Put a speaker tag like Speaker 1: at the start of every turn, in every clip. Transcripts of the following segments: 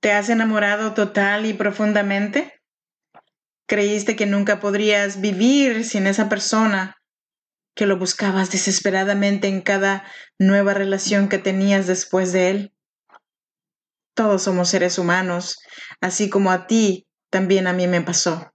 Speaker 1: ¿Te has enamorado total y profundamente? ¿Creíste que nunca podrías vivir sin esa persona que lo buscabas desesperadamente en cada nueva relación que tenías después de él? Todos somos seres humanos, así como a ti también a mí me pasó.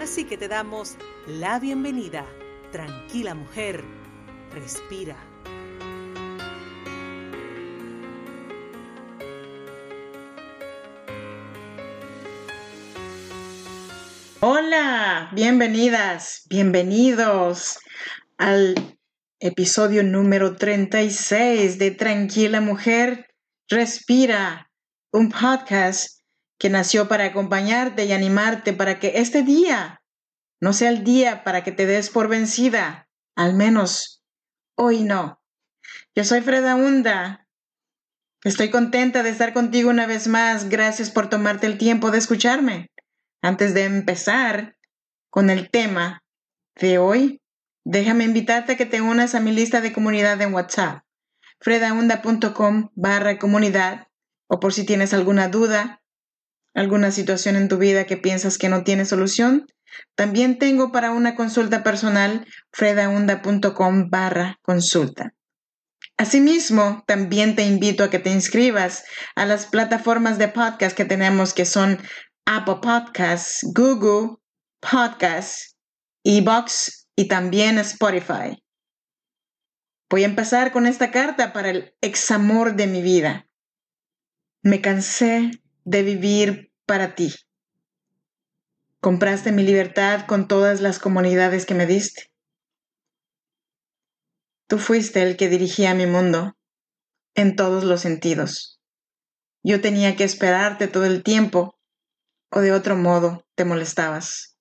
Speaker 2: Así que te damos la bienvenida. Tranquila mujer, respira.
Speaker 1: Hola, bienvenidas, bienvenidos al episodio número 36 de Tranquila Mujer, Respira, un podcast que nació para acompañarte y animarte para que este día no sea el día para que te des por vencida, al menos hoy no. Yo soy Freda Hunda. Estoy contenta de estar contigo una vez más. Gracias por tomarte el tiempo de escucharme. Antes de empezar con el tema de hoy, déjame invitarte a que te unas a mi lista de comunidad en WhatsApp, fredaunda.com barra comunidad, o por si tienes alguna duda, alguna situación en tu vida que piensas que no tiene solución, también tengo para una consulta personal fredaunda.com barra consulta. Asimismo, también te invito a que te inscribas a las plataformas de podcast que tenemos que son Apple Podcasts, Google Podcasts, Ebox y también Spotify. Voy a empezar con esta carta para el examor de mi vida. Me cansé de vivir para ti. Compraste mi libertad con todas las comunidades que me diste. Tú fuiste el que dirigía mi mundo en todos los sentidos. Yo tenía que esperarte todo el tiempo o de otro modo te molestabas.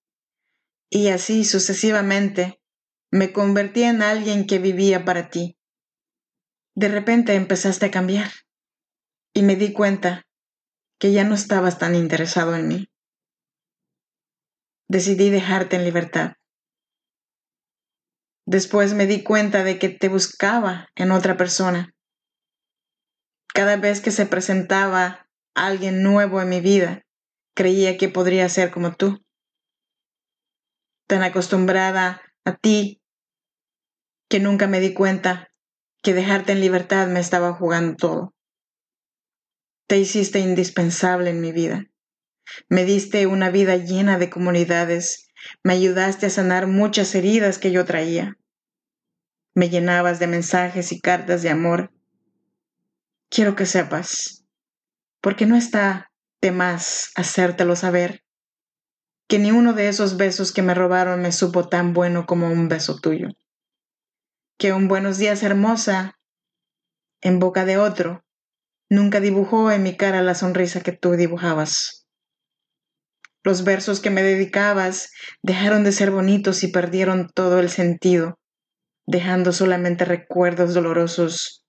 Speaker 1: Y así sucesivamente me convertí en alguien que vivía para ti. De repente empezaste a cambiar y me di cuenta que ya no estabas tan interesado en mí. Decidí dejarte en libertad. Después me di cuenta de que te buscaba en otra persona. Cada vez que se presentaba alguien nuevo en mi vida, creía que podría ser como tú. Tan acostumbrada a ti que nunca me di cuenta que dejarte en libertad me estaba jugando todo. Te hiciste indispensable en mi vida. Me diste una vida llena de comunidades. Me ayudaste a sanar muchas heridas que yo traía. Me llenabas de mensajes y cartas de amor. Quiero que sepas, porque no está de más hacértelo saber, que ni uno de esos besos que me robaron me supo tan bueno como un beso tuyo. Que un buenos días hermosa en boca de otro nunca dibujó en mi cara la sonrisa que tú dibujabas. Los versos que me dedicabas dejaron de ser bonitos y perdieron todo el sentido, dejando solamente recuerdos dolorosos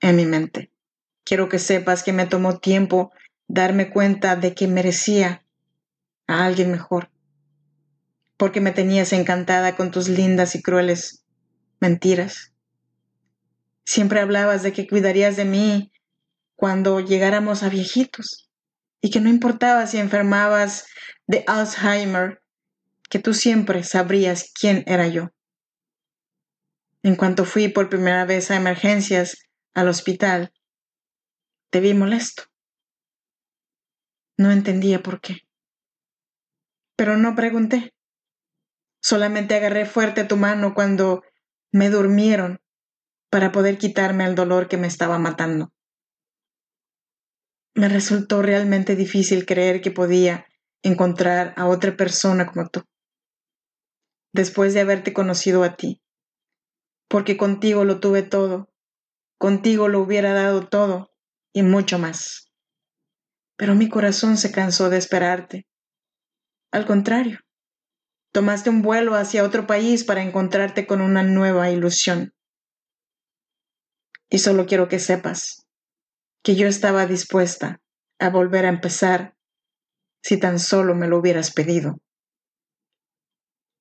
Speaker 1: en mi mente. Quiero que sepas que me tomó tiempo darme cuenta de que merecía a alguien mejor, porque me tenías encantada con tus lindas y crueles mentiras. Siempre hablabas de que cuidarías de mí cuando llegáramos a viejitos y que no importaba si enfermabas de Alzheimer, que tú siempre sabrías quién era yo. En cuanto fui por primera vez a emergencias al hospital, te vi molesto. No entendía por qué. Pero no pregunté. Solamente agarré fuerte tu mano cuando me durmieron para poder quitarme el dolor que me estaba matando. Me resultó realmente difícil creer que podía encontrar a otra persona como tú. después de haberte conocido a ti, porque contigo lo tuve todo, contigo lo hubiera dado todo y mucho más. Pero mi corazón se cansó de esperarte. Al contrario, tomaste un vuelo hacia otro país para encontrarte con una nueva ilusión. Y solo quiero que sepas que yo estaba dispuesta a volver a empezar si tan solo me lo hubieras pedido.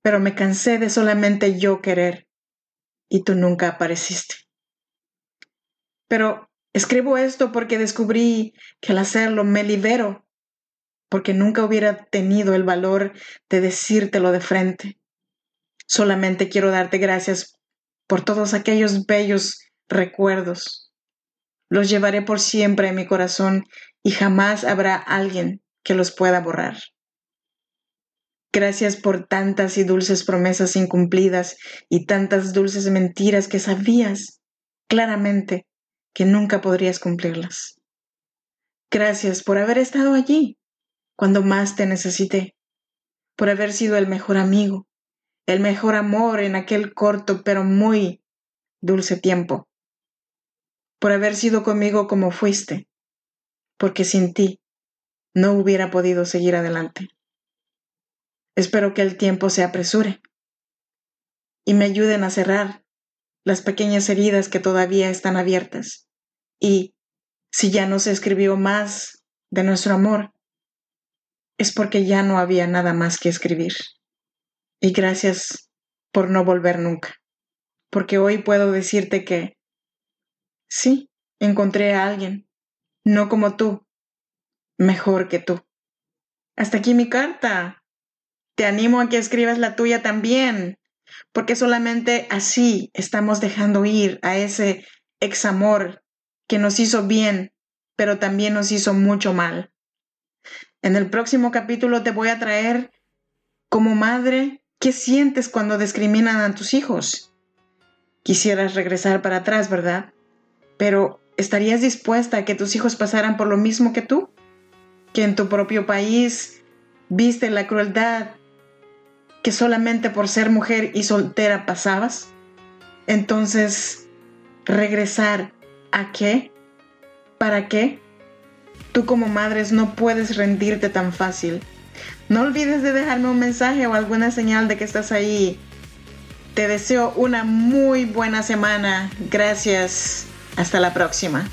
Speaker 1: Pero me cansé de solamente yo querer y tú nunca apareciste. Pero escribo esto porque descubrí que al hacerlo me libero, porque nunca hubiera tenido el valor de decírtelo de frente. Solamente quiero darte gracias por todos aquellos bellos recuerdos. Los llevaré por siempre en mi corazón y jamás habrá alguien que los pueda borrar. Gracias por tantas y dulces promesas incumplidas y tantas dulces mentiras que sabías claramente que nunca podrías cumplirlas. Gracias por haber estado allí cuando más te necesité, por haber sido el mejor amigo, el mejor amor en aquel corto pero muy dulce tiempo, por haber sido conmigo como fuiste, porque sin ti no hubiera podido seguir adelante. Espero que el tiempo se apresure y me ayuden a cerrar las pequeñas heridas que todavía están abiertas. Y si ya no se escribió más de nuestro amor, es porque ya no había nada más que escribir. Y gracias por no volver nunca, porque hoy puedo decirte que sí, encontré a alguien, no como tú, mejor que tú. Hasta aquí mi carta. Te animo a que escribas la tuya también, porque solamente así estamos dejando ir a ese examor que nos hizo bien, pero también nos hizo mucho mal. En el próximo capítulo te voy a traer, como madre, ¿qué sientes cuando discriminan a tus hijos? Quisieras regresar para atrás, ¿verdad? Pero ¿estarías dispuesta a que tus hijos pasaran por lo mismo que tú? Que en tu propio país viste la crueldad que solamente por ser mujer y soltera pasabas? Entonces, regresar a qué? ¿Para qué? Tú como madres no puedes rendirte tan fácil. No olvides de dejarme un mensaje o alguna señal de que estás ahí. Te deseo una muy buena semana. Gracias. Hasta la próxima.